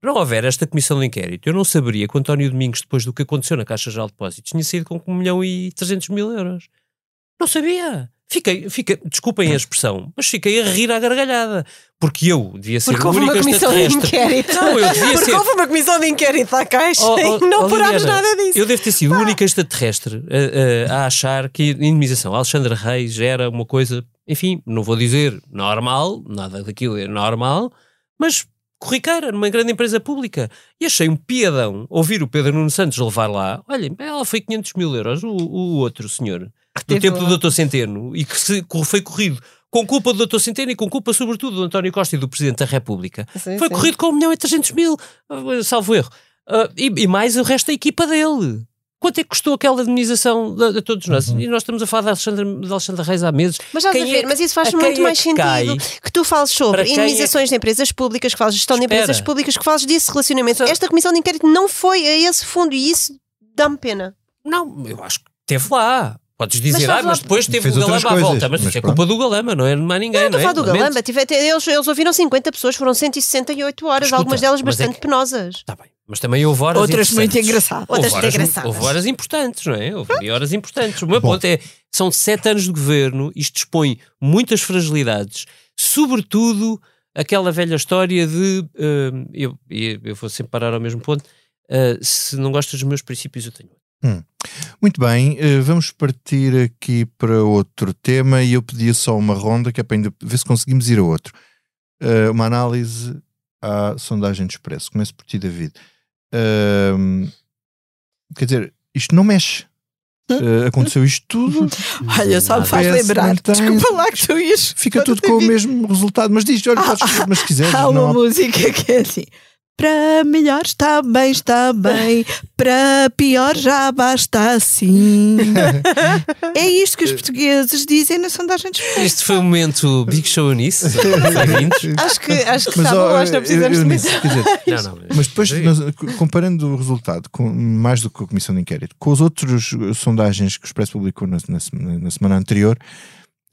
não houver esta comissão de inquérito, eu não saberia que o António Domingos, depois do que aconteceu na Caixa Geral de Depósitos, tinha saído com 1 milhão e 300 mil euros. Não sabia. Fiquei, fiquei, desculpem a expressão, mas fiquei a rir à gargalhada. Porque eu devia ser Porque o único de extraterrestre. inquérito. Não, eu devia Porque ser. houve uma comissão de inquérito à Caixa Oh, oh, e não oh, Liliana, nada disso. Eu devo ter sido o único extraterrestre a, a- a achar que a indemnização Alexandre Reis era uma coisa, enfim, não vou dizer normal, nada daquilo é normal, mas corriqueira, numa grande empresa pública. E achei um piadão ouvir o Pedro Nuno Santos levar lá. Olha, ela foi 500 mil euros, o, o outro senhor, do teve tempo do Dr. Centeno, e que se, foi corrido com culpa do Dr. Centeno e com culpa, sobretudo, do António Costa e do Presidente da República. Sim, Foi sim. corrido com 1 milhão e 300 mil, ah, salvo erro. Ah, e, e mais o resto da equipa dele. Quanto é que custou aquela indemnização de, de todos nós? E nós estamos a falar de Alexandre, de Alexandre Reis há meses. Mas estás a Quem ver, é mas isso faz a muito é mais que sentido cai? que tu fales sobre é indemnizações de empresas públicas, que fales de gestão de Espera. empresas públicas, que fales desse relacionamento. Só- Esta comissão de inquérito não foi a esse fundo e isso dá-me pena. Não, eu acho que teve lá. Podes dizer, Mas ah, mas depois teve o Galamba à coisas, volta. Mas, mas isso é culpa do Galamba, não é de mais ninguém. Não, Não, estou a é? falar do. Galamba. Tive, eles, eles ouviram 50 pessoas, foram 168 horas, Escuta, algumas delas é bastante que- penosas. Tá bem. Mas também houve horas Outras muito engraçadas. Outras houve horas, engraçadas. houve horas importantes, não é? Houve horas importantes. O meu Bom. ponto é: são sete anos de governo, isto expõe muitas fragilidades, sobretudo aquela velha história de. hum, eu, eu vou sempre parar ao mesmo ponto. ah, se não gostas dos meus princípios, eu tenho. Muito bem, eh, vamos partir aqui para outro tema e eu pedia só uma ronda que é para ainda ver se conseguimos ir a outro. Eh, uma análise à sondagem de expresso. Começo por ti, David. Ahm, quer dizer, isto não mexe. *laughs* Eh, aconteceu isto tudo, *laughs* Olha, só me faz lembrar. Desculpa lá que tu ias. fica tudo com o mesmo resultado. Mas diz, olha, Ah, podes, mas se quiseres, Há uma há música que é assim. Para melhor está bem, está bem. Para pior já basta assim. *laughs* é isto que os portugueses dizem na sondagem de expresso. Este foi o momento Big Show nisso. *laughs* Acho que, acho que Mas, está bom, acho que não precisamos eu- eu de Não, não, Mas depois, nós, comparando o resultado, com, mais do que a Comissão de Inquérito, com as outras sondagens que o Expresso publicou na, na na semana anterior,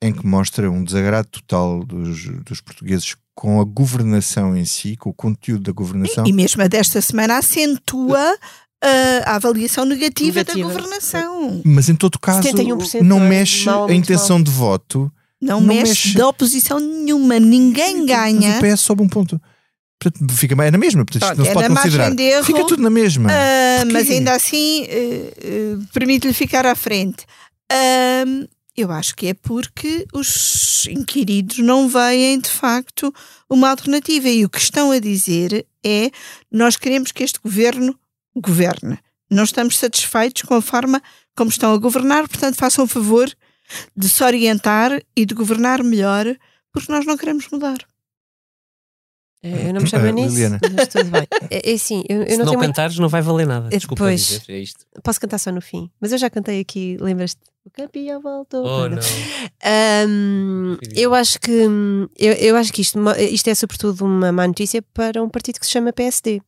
em que mostra um desagrado total dos, dos portugueses com a governação em si, com o conteúdo da governação. E mesmo a desta semana acentua ah, a avaliação negativa, Negativa. da governação. Mas em todo caso, 71% não é mexe mau, a intenção de voto. Não, Não mexe, mexe. da oposição nenhuma. Ninguém Mas ganha. o PS sobe um ponto. Portanto, fica mais na mesma. Portanto, isto Pronto, não se é pode considerar. de erro. Fica tudo na mesma. Ah, Porquê? mas ainda assim eh, eh, permite-lhe ficar à frente. Eu acho que é porque os inquiridos não veem de facto uma alternativa e o que estão a dizer é nós queremos que este governo governe. Não estamos satisfeitos com a forma como estão a governar, portanto façam o favor de se orientar e de governar melhor, porque nós não queremos mudar. É, Eu não me chamo Ah, nisso, Liliana. mas tudo bem. *laughs* É, é assim, eu, eu Se não não tenho muito- cantares, não vai valer nada. É, Desculpa pois. dizer, é isto. Posso cantar só no fim, mas eu já cantei aqui, lembras-te? O campeão voltou. Oh, não. Ahm, eu acho que eu, eu acho que isto, isto é sobretudo uma má notícia para um partido que se chama PSD.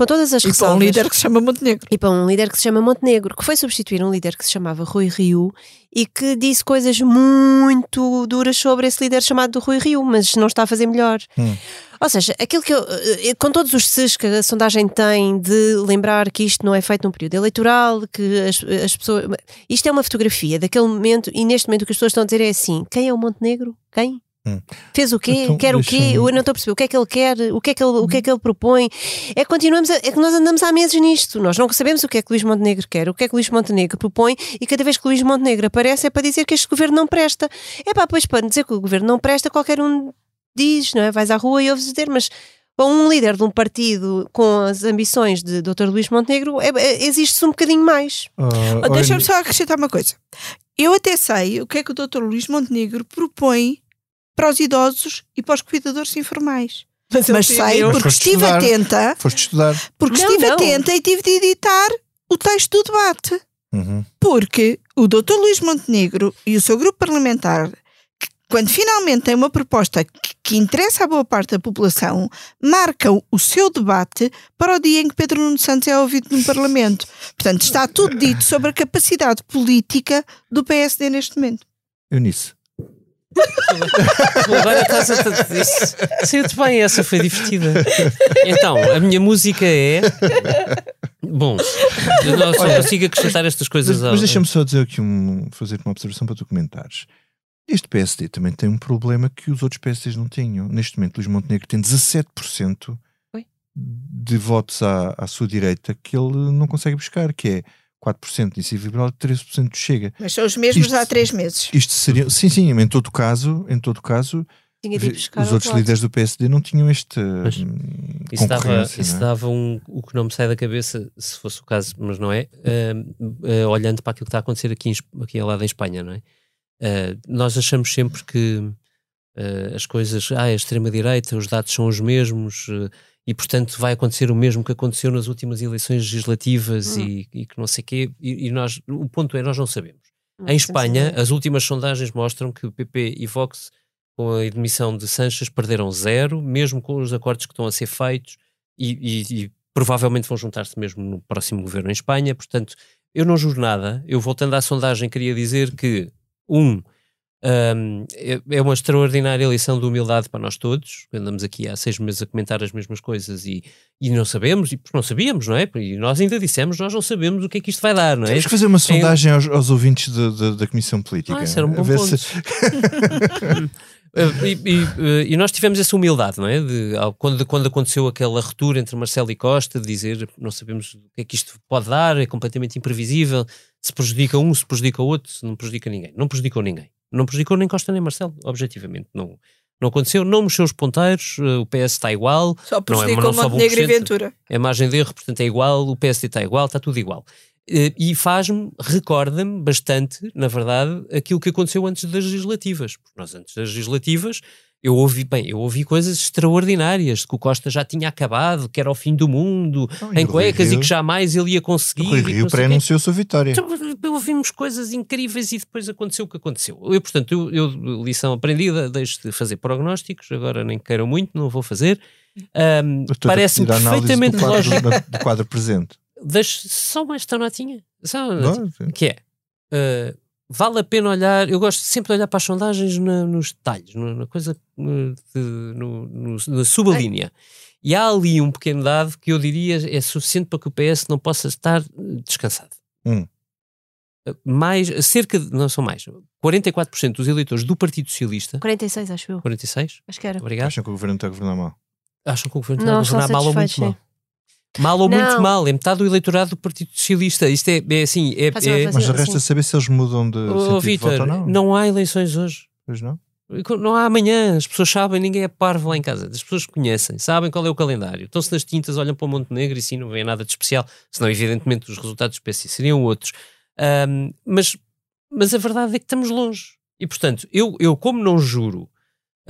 Com todas as E para um ressalvas- líder que se chama Montenegro. e para um líder que se chama Montenegro, que foi substituir um líder que se chamava Rui Rio e que disse coisas muito duras sobre esse líder chamado Rui Rio, mas não está a fazer melhor. Hum. Ou seja, aquilo que eu, eh, com todos os ses que a sondagem tem de lembrar que isto não é feito num período eleitoral, que as, as pessoas. Isto é uma fotografia daquele momento, e neste momento o que as pessoas estão a dizer é assim: quem é o Montenegro? Quem? Hum. Fez o quê? Então, quer o quê? deixa-me- Eu não estou a perceber o que é que ele quer, o que é que ele, o que é que ele propõe. É que continuamos a- é que nós andamos há meses nisto. Nós não sabemos o que é que Luís Montenegro quer, o que é que Luís Montenegro propõe, e cada vez que Luís Montenegro aparece é para dizer que este governo não presta. É pá, pois para dizer que o governo não presta, qualquer um diz, não é? Vais à rua e ouves dizer, mas para um líder de um partido com as ambições de Dr. Luís Montenegro, é, é, existe-se um bocadinho mais. Olha, Deixa-me só acrescentar uma coisa. Eu até sei o que é que o Dr. Luís Montenegro propõe para os idosos e para os cuidadores informais. Mas sei Mas porque foste estive estudar. atenta, Foste estudar. porque Não, estive não. atenta e tive de editar o texto do debate. Uhum. Porque o Dr. Luís Montenegro e o seu grupo parlamentar, que, quando finalmente tem uma proposta que, que interessa a boa parte da população, marcam o seu debate para o dia em que Pedro Nuno Santos é ouvido no Parlamento. Portanto, está tudo dito sobre a capacidade política do PSD neste momento. Eunice. Agora estás a. Isso saiu-te bem, essa foi divertida. Então, a minha música é. Bom, eu não só consigo acrescentar estas coisas Mas, ao- mas deixa-me só dizer aqui um, fazer uma observação para tu comentares. Este PSD também tem um problema que os outros PSDs não tinham. Neste momento, Luís Montenegro tem 17% Oi? de votos à, à sua direita que ele não consegue buscar, que é 4% de iniciativa liberal e 13% do Chega. Mas são os mesmos Isto- há três meses. Isto seria, sim, sim, em todo caso, em todo caso, os outros líderes do PSD não tinham este Mas hum, Isso dava, concorrência, isso é? dava um, o que não me sai da cabeça, se fosse o caso, mas não é, ah, ah, olhando para aquilo que está a acontecer aqui, em, aqui ao lado em Espanha, não é? Ah, nós achamos sempre que ah, as coisas, ah, a extrema-direita, os dados são os mesmos e, portanto, vai acontecer o mesmo que aconteceu nas últimas eleições legislativas Hum. e, e que não sei quê, e, e nós, o ponto é, nós não sabemos. Não Em Espanha, as últimas sondagens mostram que o PP e Vox, com a admissão de Sanches, perderam zero, mesmo com os acordos que estão a ser feitos, e, e- e provavelmente vão juntar-se mesmo no próximo governo em Espanha. Portanto, eu não juro nada. Eu, voltando à sondagem, queria dizer que, um, hum, é, é uma extraordinária lição de humildade para nós todos. Andamos aqui há seis meses a comentar as mesmas coisas e, e não sabemos, e não sabíamos, não é? E nós ainda dissemos, nós não sabemos o que é que isto vai dar, não é? Temos que fazer uma sondagem aos, aos ouvintes de- de- da Comissão Política. Ah, era um bom ponto. se- Uh, *laughs* e, e, uh, e nós tivemos essa humildade, não é? De, quando, quando aconteceu aquela ruptura entre Marcelo e Costa, de dizer não sabemos o que é que isto pode dar, é completamente imprevisível, se prejudica um, se prejudica o outro, se não prejudica ninguém. Não prejudicou ninguém. Não prejudicou nem Costa nem Marcelo, objetivamente. Não, não aconteceu, não mexeu os ponteiros, uh, o PS está igual, Só Não é, prejudicou não sobe Montenegro e 1%. Ventura. a margem de erro, portanto, é igual, o PSD está igual, está tudo igual. Eh, E faz-me, recorda-me bastante, na verdade, aquilo que aconteceu antes das legislativas. Porque nós, antes das legislativas, eu ouvi, bem, eu ouvi coisas extraordinárias, de que o Costa já tinha acabado, que era o fim do mundo, Não, e em cuecas, e que jamais ele ia conseguir. O Rui e Rio não pré-anunciou sua vitória. Então, ouvimos coisas incríveis e depois aconteceu o que aconteceu. Eu, portanto, eu, eu, lição aprendida, deixo de fazer prognósticos, agora nem queiram muito, não vou fazer. A Parece-me perfeitamente do quadro, lógico. do quadro presente. Deixo só uma esta notinha. Só uma Não, notinha. Que é, uh, vale a pena olhar, eu gosto sempre de olhar para as sondagens na- nos detalhes, na, na coisa, de- no, no- na subalínea. E há ali um pequeno dado que eu diria é suficiente para que o PS não possa estar uh, descansado. Hum. Uh, Mais, cerca de, não são mais, 44% dos eleitores do Partido Socialista, 46, acho eu. 46, Acho que era. obrigado, Acham que o governo está a governar mal? acham que o governo está a governar mal ou muito mal. Mal ou muito Não. mal, é metade do eleitorado do Partido Socialista. Isto é, é assim, é, é, Mas Sim, resta sim. saber se eles mudam de Oh, de Vitor, não. não há eleições hoje. Pois não? Não há amanhã, as pessoas sabem, ninguém é parvo lá em casa. As pessoas conhecem, sabem qual é o calendário. Estão-se nas tintas, olham para o Montenegro e sim, não vêem nada de especial. Senão, evidentemente, os resultados do PC seriam outros. Ahm, mas, mas a verdade é que estamos longe. E, portanto, eu, eu como não juro,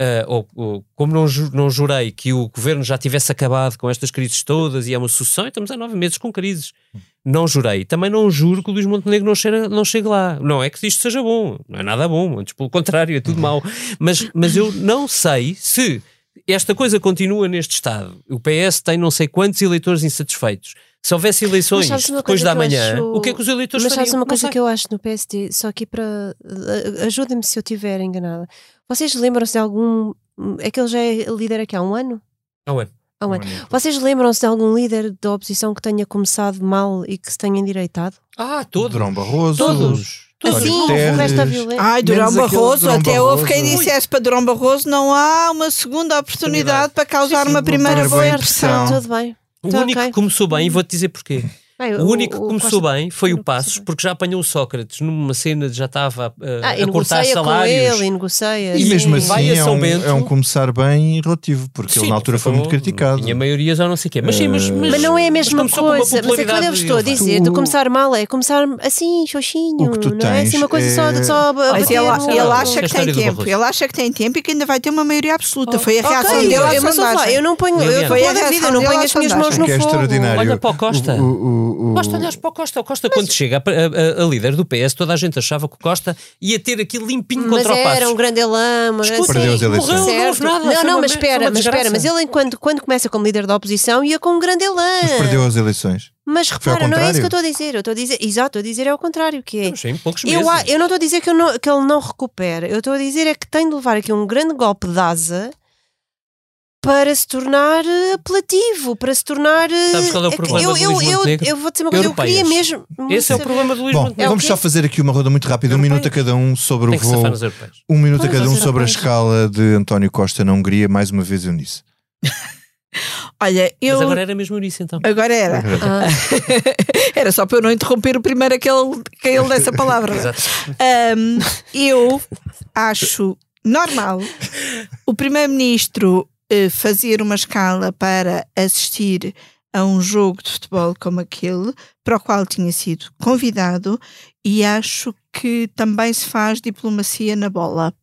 ah, ou, ou como não, ju- não jurei que o governo já tivesse acabado com estas crises todas e é uma sucessão, e estamos há nove meses com crises. Não jurei. Também não juro que o Luís Montenegro não chegue, não chegue lá. Não é que isto seja bom. Não é nada bom. Antes, pelo contrário, é tudo mau. Mas, mas eu não sei se esta coisa continua neste estado. O PS tem não sei quantos eleitores insatisfeitos. Se houvesse eleições uma depois da manhã, acho- o que é que os eleitores Mas sabes fariam? uma Não coisa que eu acho no PSD, só aqui para. uh, Ajudem-me se eu estiver enganada. Vocês lembram-se de algum. É que ele já é líder aqui há um ano? Ah, ué. Há um ano. Vocês lembram-se de algum líder da oposição que tenha começado mal e que se tenha endireitado? Ah, todos. Durão Barroso. Todos. Todos. Assim, o Guterres. resto da violência. Ai, Durão Barroso, Durão até houve quem Barroso. dissesse para Durão Barroso não há uma segunda oportunidade para causar Sim, sim, uma primeira boa impressão. impressão. Tudo bem. O Então, único ok. que começou bem, e vou-te dizer porquê. Bem, O único que o começou Costa- bem foi o Passos, bem. porque já apanhou o Sócrates numa cena de já estava uh, Ah, e a cortar salários. ele, e negocia. E sim. mesmo vai assim a é um, Bento. é um começar bem relativo, porque ele Sim, na altura foi muito criticado. Tinha maioria já não sei o quê. Mas sim, mas, mas, Mas não é a mesma coisa. Mas é quando eu estou a dizer, de Tu- começar mal, é começar assim, xoxinho. O que tu não é assim uma coisa só é- de só a Mas ele, ele acha é a que tem tempo, ele acha que tem tempo e que ainda vai ter uma maioria absoluta. Foi a reação eu, dele eu, eu não ponho, eu Foi a a vida, não ponho as minhas mãos no é fogo. Olha para o Costa. O, olhas para o Costa. O Costa, quando chega, a, a- a- líder do PS, toda a gente achava que o Costa ia ter aquilo limpinho Mas contra o Passos. era um grande grande Escuta, Perdeu as eleições. morreu, não houve nada. Não, não, uma mas espera, mas espera, mas ele enquanto quando começa como líder da oposição ia com um grande elã. mas perdeu as eleições. Mas repara, não é isso que eu estou a dizer. Eu estou a dizer, exato, estou a dizer é o contrário, que é. Mas em poucos meses. Eu, eu não estou a dizer que, eu não- que ele não recupera. Eu estou a dizer é que tem de levar aqui um grande golpe de asa para se tornar eh, apelativo, para se tornar. eh, Sabes qual é o que problema eu, do eu, Luís eu, Montenegro? eu vou dizer uma coisa, eu queria mesmo. Esse é o saber- problema do Luís Bom, Montenegro. vamos o só fazer aqui uma roda muito rápida, um minuto a cada um sobre o que voo. Um minuto a cada um sobre a escala de António Costa na Hungria, mais uma vez Eunice. *laughs* Olha, eu. Mas agora era mesmo isso então. Agora era. Ah, *laughs* Era só para eu não interromper o primeiro aquele, aquele dessa palavra. *laughs* Exato. Um, eu acho normal o Primeiro-Ministro fazer uma escala para assistir a um jogo de futebol como aquele, para o qual tinha sido convidado, e acho que também se faz diplomacia na bola.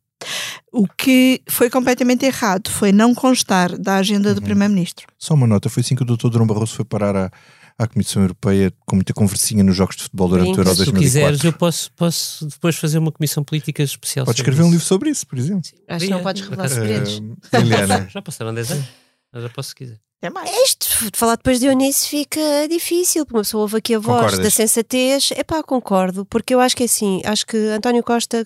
O que foi completamente errado foi não constar da agenda do Uhum. Primeiro-Ministro. Só uma nota, foi assim que o Dr. Durão Barroso foi parar à, à Comissão Europeia com muita conversinha nos jogos de futebol durante o Euro Se tu 2004. quiseres, eu posso, posso depois fazer uma comissão política especial. Podes escrever um isso. livro sobre isso, por exemplo. acho que não podes revelar segredos. Liliana, *laughs* Já passaram 10 anos. Mas eu posso se quiser. É mais. Isto, de falar depois de Eunice fica difícil, porque uma pessoa ouve aqui a voz Concordas? da sensatez. É pá, concordo, porque eu acho que é assim, acho que António Costa.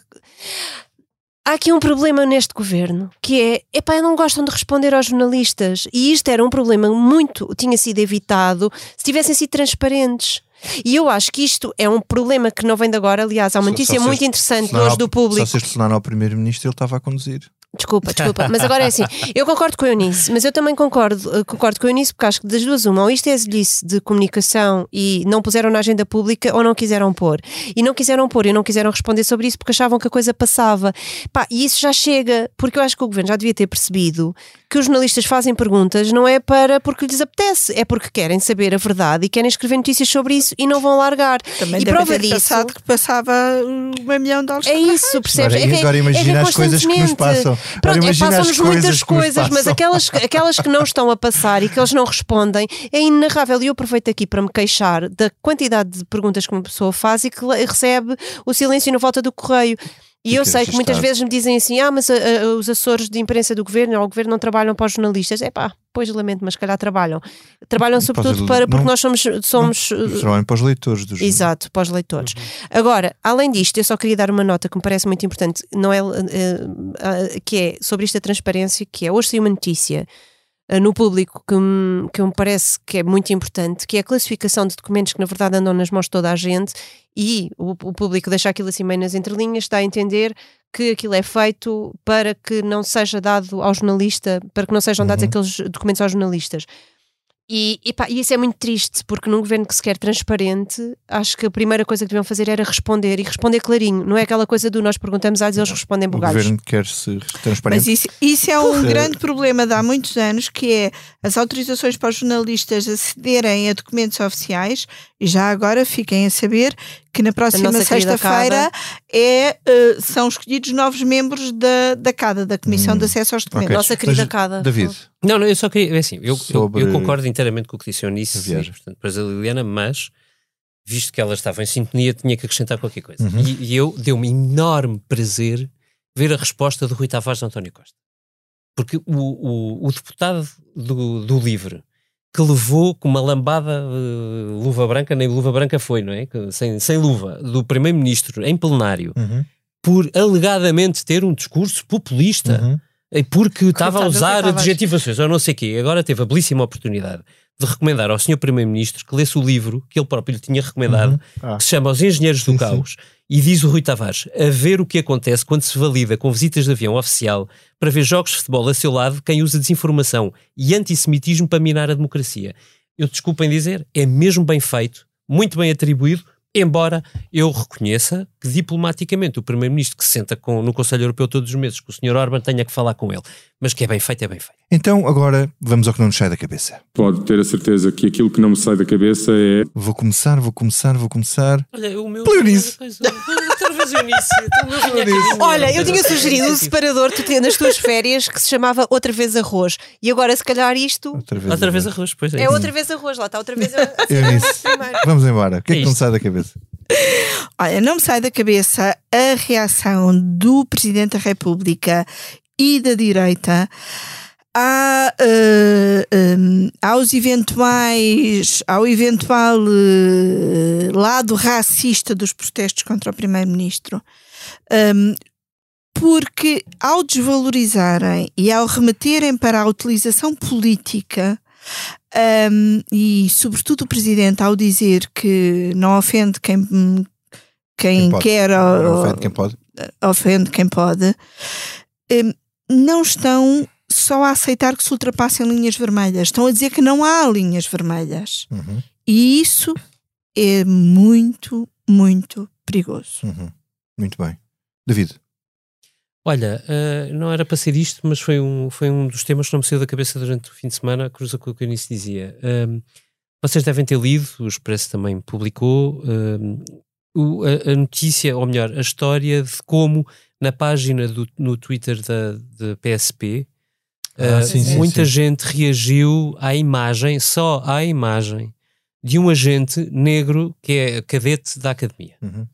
Há aqui um problema neste governo, que é, epá, não gostam de responder aos jornalistas. E isto era um problema muito, tinha sido evitado se tivessem sido transparentes. E eu acho que isto é um problema que não vem de agora. Aliás, há uma notícia muito interessante hoje do público. Só se este ao Primeiro-Ministro, ele estava a conduzir. Desculpa, desculpa, mas agora é assim. Eu concordo com a Eunice, mas eu também concordo, eh, concordo com a Eunice porque acho que das duas, uma, ou isto é exilice de comunicação e não puseram na agenda pública ou não quiseram pôr. E não quiseram pôr e não quiseram responder sobre isso porque achavam que a coisa passava. Pá, e isso já chega, porque eu acho que o governo já devia ter percebido que os jornalistas fazem perguntas não é para porque lhes apetece, é porque querem saber a verdade e querem escrever notícias sobre isso e não vão largar. Também e deve prova ter disso. passado que passava um milhão de dólares. É isso, percebes? Agora, é que- agora é que imagina as coisas que nos passam. Agora Pronto, é, passam-nos muitas coisas mas aquelas, aquelas que não estão a passar e que eles não respondem é inenarrável. E eu aproveito aqui para me queixar da quantidade de perguntas que uma pessoa faz e que recebe o silêncio na volta do correio. E eu sei que muitas vezes me dizem assim: ah, mas ah, ah, os assessores de imprensa do governo ou o governo não trabalham para os jornalistas. É pá, pois lamento, mas se calhar trabalham. Trabalham sobretudo os- para, porque não- nós somos. somos Eles trabalham para os leitores dos Exato, para os leitores. Agora, além disto, eu só queria dar uma nota que me parece muito importante, não é, eh, eh, que é sobre esta transparência, que é hoje saiu uma notícia eh, no público que me, que me parece que é muito importante, que é a classificação de documentos que na verdade andam nas mãos de toda a gente e o, o público deixa aquilo assim meio nas entrelinhas, está a entender que aquilo é feito para que não seja dado ao jornalista, para que não sejam dados Uhum. aqueles documentos aos jornalistas. E, e, pá, e isso é muito triste, porque num governo que se quer transparente, acho que a primeira coisa que deviam fazer era responder e responder clarinho. Não é aquela coisa do nós perguntamos às eles respondem O bugalhos. governo quer ser transparente. Mas isso, isso é um grande problema de há muitos anos, que é as autorizações para os jornalistas acederem a documentos oficiais, e já agora fiquem a saber que na próxima sexta-feira é, eh, são escolhidos novos membros da, da CADA, da Comissão Hum, de Acesso aos Documentos. ok. Nossa querida Mas, Cada. David, Não, não, eu só queria. é Assim, eu, eu- Sobre eu, concordo inteiramente com o que disse Eunice a viagem. portanto, depois a Liliana, mas visto que ela estava em sintonia, tinha que acrescentar qualquer coisa. Uhum. E, e eu deu-me enorme prazer ver a resposta do Rui Tavares de António Costa. Porque o, o, o deputado do, do Livre que levou com uma lambada eh, luva branca, nem luva branca foi, não é? Que- Sem, sem luva, do primeiro-ministro em plenário, Uhum, por alegadamente ter um discurso populista. uhum. Porque estava a usar adjetivações ou não sei o quê. Agora teve a belíssima oportunidade de recomendar ao Sr. Primeiro-Ministro que lesse o livro que ele próprio lhe tinha recomendado, Uhum. Ah. que se chama Os Engenheiros do Sim, Caos. E diz o Rui Tavares, a ver o que acontece quando se valida com visitas de avião oficial para ver jogos de futebol a seu lado quem usa desinformação e antissemitismo para minar a democracia. Eu desculpem dizer, é mesmo bem feito, muito bem atribuído, embora eu reconheça que diplomaticamente o Primeiro-Ministro que se senta com- no Conselho Europeu todos os meses, que o Sr. Orban tenha que falar com ele. Mas que é bem feito, é bem feito. Então, agora vamos ao que não nos sai da cabeça. Pode ter a certeza que aquilo que não me sai da cabeça é Vou começar, vou começar, vou começar. Olha, o meu. Pela Eunice. Eunice. Então, não vinha aqui. Olha, eu tinha sugerido um separador tu tinha nas tuas férias que se chamava Outra Vez Arroz. E agora, se calhar, isto Outra vez. Outra vez arroz, pois é. é Outra Vez Arroz. Lá está, outra vez a- a- Eu disse. primeiro. Vamos embora. O que é, É que não isto. sai da cabeça? Olha, não me sai da cabeça a reação do Presidente da República e da direita a, eh, em, aos eventuais, ao eventual eh, lado racista dos protestos contra o Primeiro-Ministro. Em, porque ao desvalorizarem e ao remeterem para a utilização política, um, e sobretudo o presidente ao dizer que não ofende quem, quem, Quem quer, ou- ofende quem pode. ofende quem pode, um, não estão só a aceitar que se ultrapassem linhas vermelhas, estão a dizer que não há linhas vermelhas. Uhum, E isso é muito, muito perigoso. uhum. Muito bem. David, Olha, eh, não era para ser isto, mas foi um, foi um dos temas que não me saiu da cabeça durante o fim de semana, cruza com o que o Eunice dizia. Ahm, vocês devem ter lido, o Expresso também publicou, ahm, o- a, a notícia, ou melhor, a história de como na página do, no Twitter da, da PSP Ah, ah, sim, sim, muita sim. gente reagiu à imagem, só à imagem, de um agente negro que é cadete da academia. Uhum.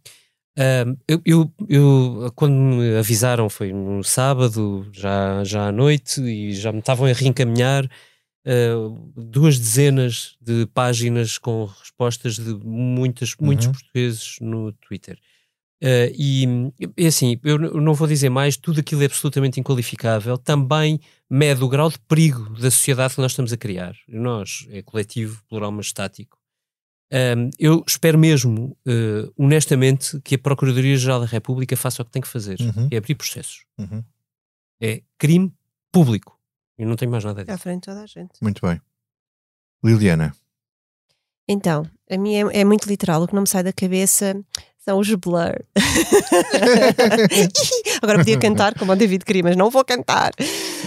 Um, eu, eu, eu, quando me avisaram, foi no sábado, já, já à noite, e já me estavam a reencaminhar uh, duas dezenas de páginas com respostas de muitas, muitos Uhum. portugueses no Twitter. Uh, e, e assim, eu não vou dizer mais, tudo aquilo é absolutamente inqualificável, também mede o grau de perigo da sociedade que nós estamos a criar. Nós, é coletivo, plural, mas estático. Um, eu espero mesmo, uh, honestamente, que a Procuradoria-Geral da República faça o que tem que fazer: Uhum. é abrir processos. Uhum. É crime público. Eu não tenho mais nada a dizer. À frente de toda a gente. Muito bem. Liliana, Então, a minha é, é muito literal. O que não me sai da cabeça são os blur. *laughs* Agora podia cantar como o David queria, mas não vou cantar.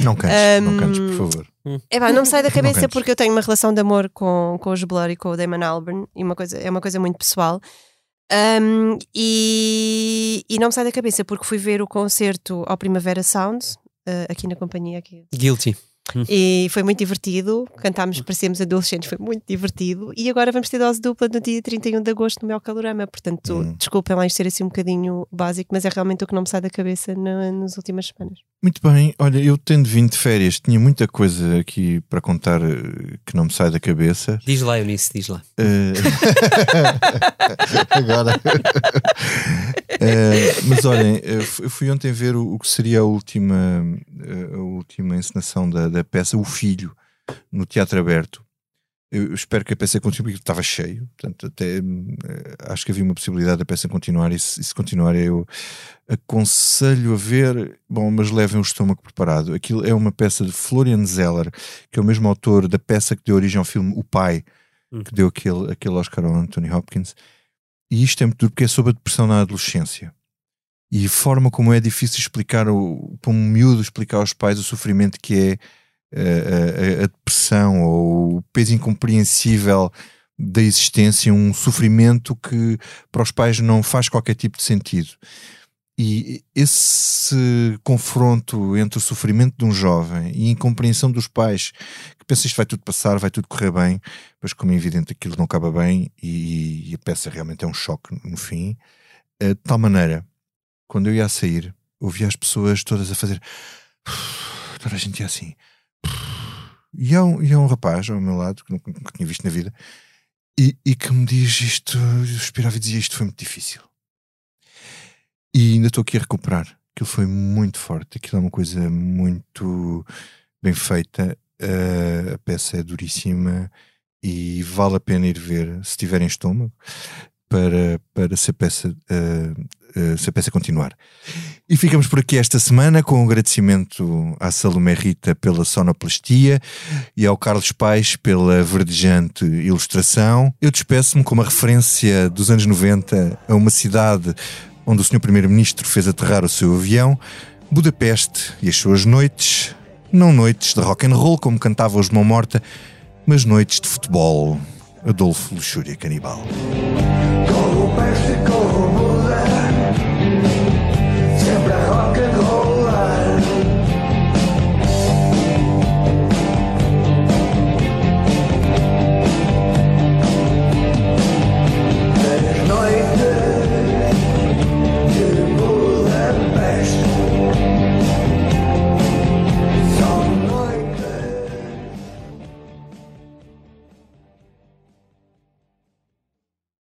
não cantes, não Um, cantes, por favor. É pá, não me sai da *laughs* Não cabeça porque eu tenho uma relação de amor com, com os Blur e com o Damon Albarn e uma coisa, é uma coisa muito pessoal. Um, e, e não me sai da cabeça porque fui ver o concerto ao Primavera Sound, uh, aqui na companhia aqui. Guilty. E foi muito divertido, cantámos, parecíamos adolescentes, foi muito divertido. E agora vamos ter dose dupla no dia 31 de agosto no meu calorama. Portanto, Hum. desculpem lá isto ser assim um bocadinho básico, mas é realmente o que não me sai da cabeça no- nas últimas semanas. Muito bem, olha, eu tendo vindo de férias, tinha muita coisa aqui para contar eh, que não me sai da cabeça. Diz lá, Eunice, diz lá. Eh, *laughs* Agora. *laughs* Eh, mas olhem, eu fui ontem ver o, o que seria a última, a última encenação da, da peça O Filho, no Teatro Aberto. Eu espero que a peça continue, porque estava cheio, portanto, até hum, eh, acho que havia uma possibilidade da peça continuar. E se, e se continuar, eu aconselho a ver, bom, mas levem o estômago preparado. Aquilo é uma peça de Florian Zeller, que é o mesmo autor da peça que deu origem ao filme O Pai, que deu aquele, aquele Oscar ao Anthony Hopkins. E isto é muito duro porque é sobre a depressão na adolescência. E a forma como é difícil explicar, o, para um miúdo explicar aos pais o sofrimento que é a, a- depressão ou o peso incompreensível da existência, um sofrimento que para os pais não faz qualquer tipo de sentido. E esse confronto entre o sofrimento de um jovem e a incompreensão dos pais que pensam isto vai tudo passar, vai tudo correr bem, mas como é evidente aquilo não acaba bem e, e a peça realmente é um choque no fim, eh, de tal maneira, quando eu ia a sair, ouvia as pessoas todas a fazer toda a gente ia assim e há um, e há um rapaz ao meu lado que nunca, nunca tinha visto na vida e, e que me diz isto, eu esperava e dizia isto foi muito difícil. E ainda estou aqui a recuperar. Aquilo foi muito forte, aquilo é uma coisa muito bem feita eh, a peça é duríssima e vale a pena ir ver se tiverem estômago para, para se, a peça, eh, eh, se a peça continuar. E ficamos por aqui esta semana com um agradecimento à Salomé Rita pela sonoplastia e ao Carlos Paes pela verdejante ilustração. Eu despeço-me com uma referência dos anos 90 a uma cidade onde o Sr. Primeiro-Ministro fez aterrar o seu avião, Budapeste e as suas noites, não noites de rock and roll como cantava os Mão Morta, mas noites de futebol. Adolfo Luxúria Canibal.